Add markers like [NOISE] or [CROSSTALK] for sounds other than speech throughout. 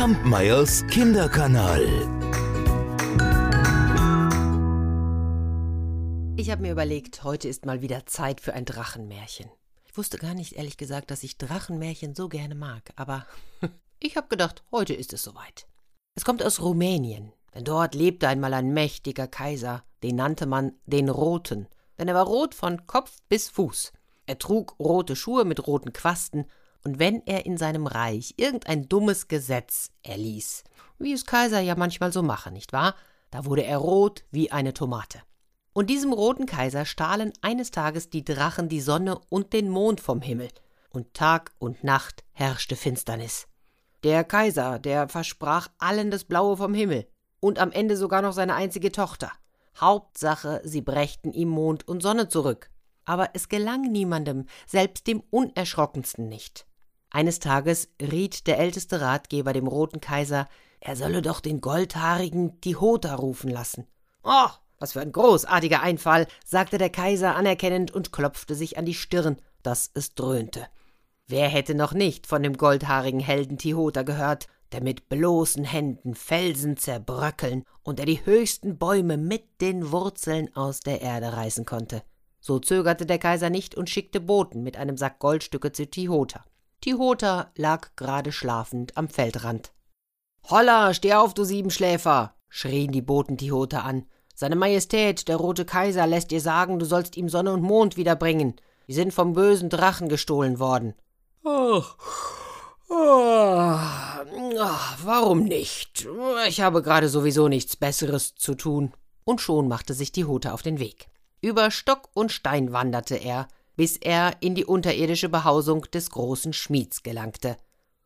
Kampmeyers Kinderkanal. Ich habe mir überlegt, heute ist mal wieder Zeit für ein Drachenmärchen. Ich wusste gar nicht, ehrlich gesagt, dass ich Drachenmärchen so gerne mag, aber [LAUGHS] ich habe gedacht, heute ist es soweit. Es kommt aus Rumänien, denn dort lebte einmal ein mächtiger Kaiser, den nannte man den Roten, denn er war rot von Kopf bis Fuß. Er trug rote Schuhe mit roten Quasten, und wenn er in seinem Reich irgendein dummes Gesetz erließ, wie es Kaiser ja manchmal so machen, nicht wahr? Da wurde er rot wie eine Tomate. Und diesem roten Kaiser stahlen eines Tages die Drachen die Sonne und den Mond vom Himmel, und Tag und Nacht herrschte Finsternis. Der Kaiser, der versprach allen das Blaue vom Himmel und am Ende sogar noch seine einzige Tochter. Hauptsache, sie brächten ihm Mond und Sonne zurück. Aber es gelang niemandem, selbst dem Unerschrockensten nicht. Eines Tages riet der älteste Ratgeber dem Roten Kaiser, er solle doch den goldhaarigen Tihota rufen lassen. Oh, was für ein großartiger Einfall, sagte der Kaiser anerkennend und klopfte sich an die Stirn, dass es dröhnte. Wer hätte noch nicht von dem goldhaarigen Helden Tihota gehört, der mit bloßen Händen Felsen zerbröckeln und der die höchsten Bäume mit den Wurzeln aus der Erde reißen konnte. So zögerte der Kaiser nicht und schickte Boten mit einem Sack Goldstücke zu Tihota. Tihota lag gerade schlafend am Feldrand. Holla, steh auf, du Siebenschläfer! schrien die Boten Tihota an. Seine Majestät, der rote Kaiser, lässt dir sagen, du sollst ihm Sonne und Mond wiederbringen. Die sind vom bösen Drachen gestohlen worden. Ach, ach, ach, warum nicht? Ich habe gerade sowieso nichts Besseres zu tun. Und schon machte sich Tihota auf den Weg. Über Stock und Stein wanderte er, bis er in die unterirdische Behausung des großen Schmieds gelangte.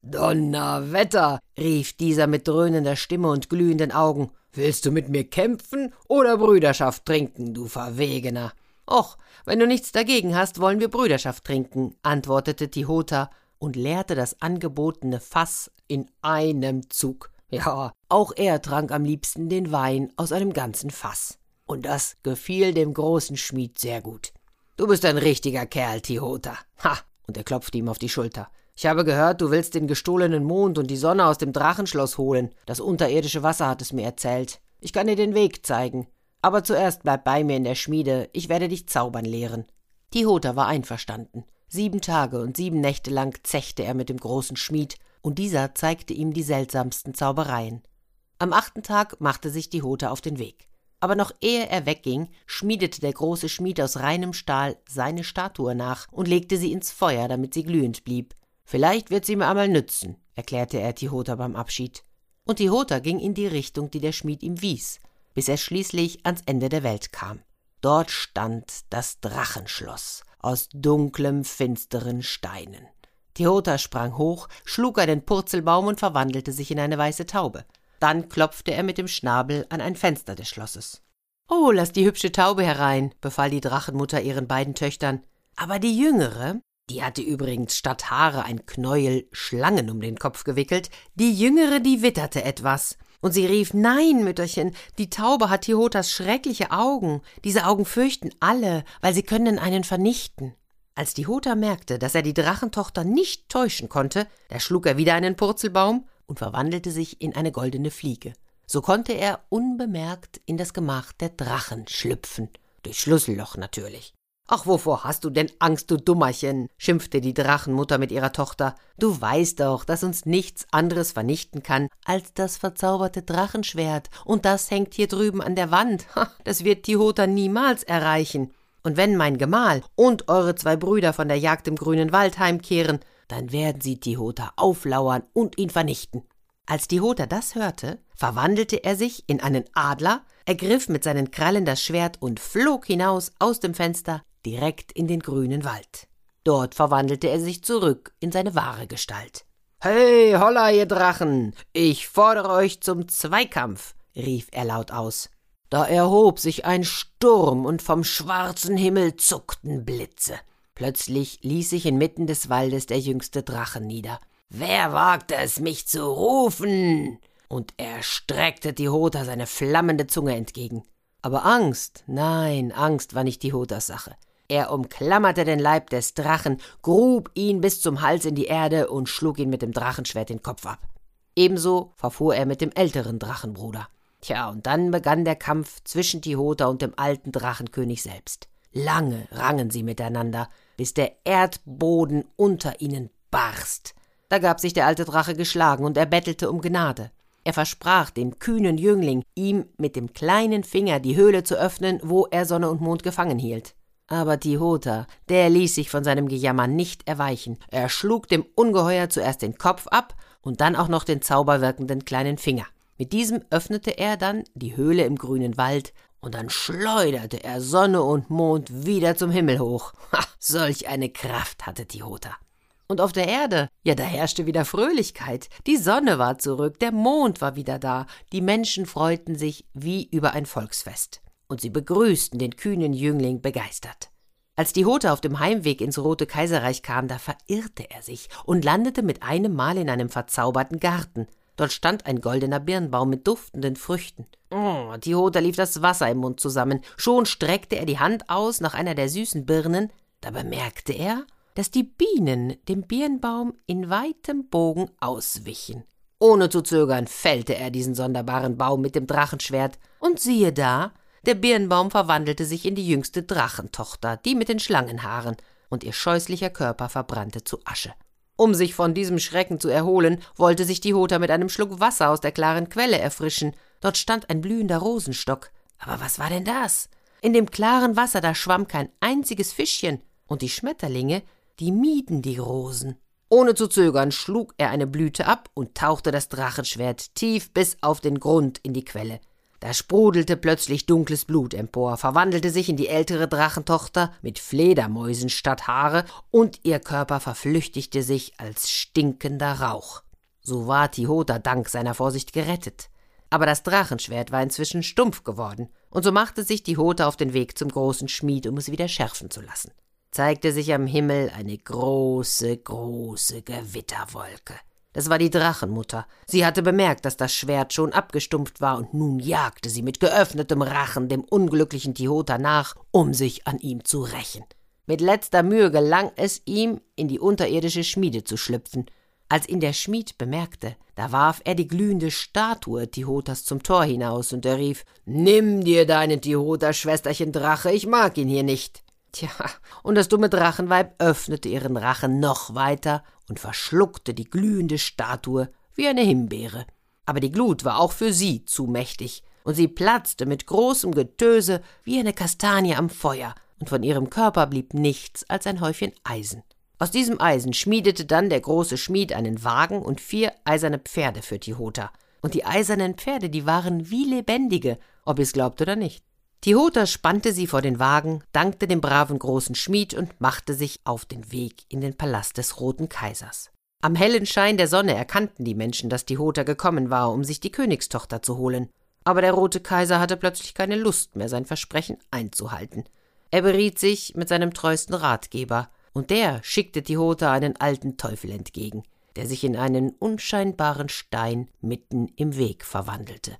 Donnerwetter! rief dieser mit dröhnender Stimme und glühenden Augen. Willst du mit mir kämpfen oder Brüderschaft trinken, du Verwegener? Och, wenn du nichts dagegen hast, wollen wir Brüderschaft trinken, antwortete Tihota und leerte das angebotene Fass in einem Zug. Ja, auch er trank am liebsten den Wein aus einem ganzen Fass. Und das gefiel dem großen Schmied sehr gut. Du bist ein richtiger Kerl, Tihota. Ha! Und er klopfte ihm auf die Schulter. Ich habe gehört, du willst den gestohlenen Mond und die Sonne aus dem Drachenschloss holen. Das unterirdische Wasser hat es mir erzählt. Ich kann dir den Weg zeigen. Aber zuerst bleib bei mir in der Schmiede. Ich werde dich zaubern lehren. Tihota war einverstanden. Sieben Tage und sieben Nächte lang zechte er mit dem großen Schmied, und dieser zeigte ihm die seltsamsten Zaubereien. Am achten Tag machte sich Tihota auf den Weg aber noch ehe er wegging, schmiedete der große Schmied aus reinem Stahl seine Statue nach und legte sie ins Feuer, damit sie glühend blieb. Vielleicht wird sie mir einmal nützen, erklärte er Tihota beim Abschied. Und Tihota ging in die Richtung, die der Schmied ihm wies, bis er schließlich ans Ende der Welt kam. Dort stand das Drachenschloss aus dunklem, finsteren Steinen. Tihota sprang hoch, schlug einen Purzelbaum und verwandelte sich in eine weiße Taube. Dann klopfte er mit dem Schnabel an ein Fenster des Schlosses. Oh, lass die hübsche Taube herein, befahl die Drachenmutter ihren beiden Töchtern. Aber die jüngere, die hatte übrigens statt Haare ein Knäuel Schlangen um den Kopf gewickelt, die jüngere, die witterte etwas. Und sie rief, nein, Mütterchen, die Taube hat Tihotas schreckliche Augen. Diese Augen fürchten alle, weil sie können einen vernichten. Als Tihota merkte, dass er die Drachentochter nicht täuschen konnte, da schlug er wieder einen Purzelbaum und verwandelte sich in eine goldene Fliege. So konnte er unbemerkt in das Gemach der Drachen schlüpfen, durch Schlüsselloch natürlich. Ach, wovor hast du denn Angst, du Dummerchen? schimpfte die Drachenmutter mit ihrer Tochter. Du weißt doch, dass uns nichts anderes vernichten kann als das verzauberte Drachenschwert, und das hängt hier drüben an der Wand. Das wird Tihota niemals erreichen. Und wenn mein Gemahl und eure zwei Brüder von der Jagd im grünen Wald heimkehren, dann werden sie Tihota auflauern und ihn vernichten. Als Tihota das hörte, verwandelte er sich in einen Adler, ergriff mit seinen Krallen das Schwert und flog hinaus aus dem Fenster direkt in den grünen Wald. Dort verwandelte er sich zurück in seine wahre Gestalt. Hey, holla, ihr Drachen! Ich fordere euch zum Zweikampf! rief er laut aus. Da erhob sich ein Sturm und vom schwarzen Himmel zuckten Blitze. Plötzlich ließ sich inmitten des Waldes der jüngste Drache nieder. Wer wagte es, mich zu rufen? Und er streckte Tihota seine flammende Zunge entgegen. Aber Angst, nein, Angst war nicht Tihotas Sache. Er umklammerte den Leib des Drachen, grub ihn bis zum Hals in die Erde und schlug ihn mit dem Drachenschwert den Kopf ab. Ebenso verfuhr er mit dem älteren Drachenbruder. Tja, und dann begann der Kampf zwischen Tihota und dem alten Drachenkönig selbst. Lange rangen sie miteinander, bis der Erdboden unter ihnen barst. Da gab sich der alte Drache geschlagen und er bettelte um Gnade. Er versprach dem kühnen Jüngling, ihm mit dem kleinen Finger die Höhle zu öffnen, wo er Sonne und Mond gefangen hielt. Aber Tihota, der ließ sich von seinem Gejammer nicht erweichen. Er schlug dem Ungeheuer zuerst den Kopf ab und dann auch noch den zauberwirkenden kleinen Finger. Mit diesem öffnete er dann die Höhle im grünen Wald, und dann schleuderte er Sonne und Mond wieder zum Himmel hoch. Ha, solch eine Kraft hatte Tihota. Und auf der Erde, ja, da herrschte wieder Fröhlichkeit. Die Sonne war zurück, der Mond war wieder da, die Menschen freuten sich wie über ein Volksfest. Und sie begrüßten den kühnen Jüngling begeistert. Als die Hote auf dem Heimweg ins Rote Kaiserreich kam, da verirrte er sich und landete mit einem Mal in einem verzauberten Garten. Dort stand ein goldener Birnbaum mit duftenden Früchten. Oh, Tihota lief das Wasser im Mund zusammen. Schon streckte er die Hand aus nach einer der süßen Birnen. Da bemerkte er, dass die Bienen dem Birnbaum in weitem Bogen auswichen. Ohne zu zögern fällte er diesen sonderbaren Baum mit dem Drachenschwert, und siehe da, der Birnbaum verwandelte sich in die jüngste Drachentochter, die mit den Schlangenhaaren, und ihr scheußlicher Körper verbrannte zu Asche. Um sich von diesem Schrecken zu erholen, wollte sich die Hota mit einem Schluck Wasser aus der klaren Quelle erfrischen. Dort stand ein blühender Rosenstock. Aber was war denn das? In dem klaren Wasser, da schwamm kein einziges Fischchen, und die Schmetterlinge, die mieden die Rosen. Ohne zu zögern schlug er eine Blüte ab und tauchte das Drachenschwert tief bis auf den Grund in die Quelle. Da sprudelte plötzlich dunkles Blut empor, verwandelte sich in die ältere Drachentochter mit Fledermäusen statt Haare, und ihr Körper verflüchtigte sich als stinkender Rauch. So war Tihota dank seiner Vorsicht gerettet. Aber das Drachenschwert war inzwischen stumpf geworden, und so machte sich Tihota auf den Weg zum großen Schmied, um es wieder schärfen zu lassen. Zeigte sich am Himmel eine große, große Gewitterwolke. Das war die Drachenmutter. Sie hatte bemerkt, dass das Schwert schon abgestumpft war, und nun jagte sie mit geöffnetem Rachen dem unglücklichen Tihota nach, um sich an ihm zu rächen. Mit letzter Mühe gelang es ihm, in die unterirdische Schmiede zu schlüpfen. Als ihn der Schmied bemerkte, da warf er die glühende Statue Tihotas zum Tor hinaus, und er rief Nimm dir deinen Tihota, Schwesterchen Drache, ich mag ihn hier nicht. Tja, und das dumme Drachenweib öffnete ihren Rachen noch weiter und verschluckte die glühende Statue wie eine Himbeere. Aber die Glut war auch für sie zu mächtig, und sie platzte mit großem Getöse wie eine Kastanie am Feuer, und von ihrem Körper blieb nichts als ein Häufchen Eisen. Aus diesem Eisen schmiedete dann der große Schmied einen Wagen und vier eiserne Pferde für Tihota. Und die eisernen Pferde, die waren wie lebendige, ob ihr es glaubt oder nicht. Tihota spannte sie vor den Wagen, dankte dem braven großen Schmied und machte sich auf den Weg in den Palast des Roten Kaisers. Am hellen Schein der Sonne erkannten die Menschen, dass Tihota gekommen war, um sich die Königstochter zu holen. Aber der Rote Kaiser hatte plötzlich keine Lust mehr, sein Versprechen einzuhalten. Er beriet sich mit seinem treuesten Ratgeber, und der schickte Tihota einen alten Teufel entgegen, der sich in einen unscheinbaren Stein mitten im Weg verwandelte.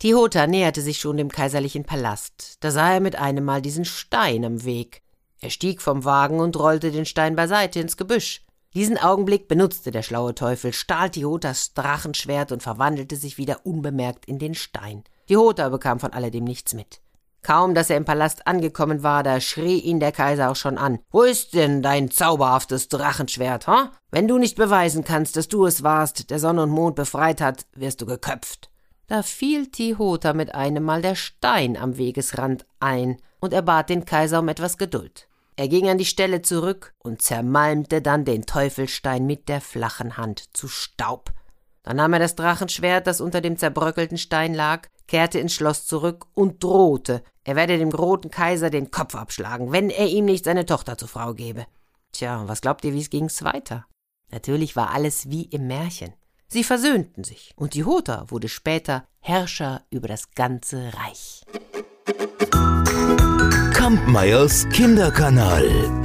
Tihota näherte sich schon dem kaiserlichen Palast. Da sah er mit einem Mal diesen Stein am Weg. Er stieg vom Wagen und rollte den Stein beiseite ins Gebüsch. Diesen Augenblick benutzte der schlaue Teufel, stahl Tihotas Drachenschwert und verwandelte sich wieder unbemerkt in den Stein. Tihota bekam von alledem nichts mit. Kaum, dass er im Palast angekommen war, da schrie ihn der Kaiser auch schon an. Wo ist denn dein zauberhaftes Drachenschwert, ha? Wenn du nicht beweisen kannst, dass du es warst, der Sonne und Mond befreit hat, wirst du geköpft. Da fiel Tihota mit einem Mal der Stein am Wegesrand ein, und er bat den Kaiser um etwas Geduld. Er ging an die Stelle zurück und zermalmte dann den Teufelstein mit der flachen Hand zu Staub. Dann nahm er das Drachenschwert, das unter dem zerbröckelten Stein lag, kehrte ins Schloss zurück und drohte, er werde dem roten Kaiser den Kopf abschlagen, wenn er ihm nicht seine Tochter zur Frau gebe. Tja, was glaubt ihr, wie es ging's weiter? Natürlich war alles wie im Märchen. Sie versöhnten sich, und die Hota wurde später Herrscher über das ganze Reich. Kampmeyers Kinderkanal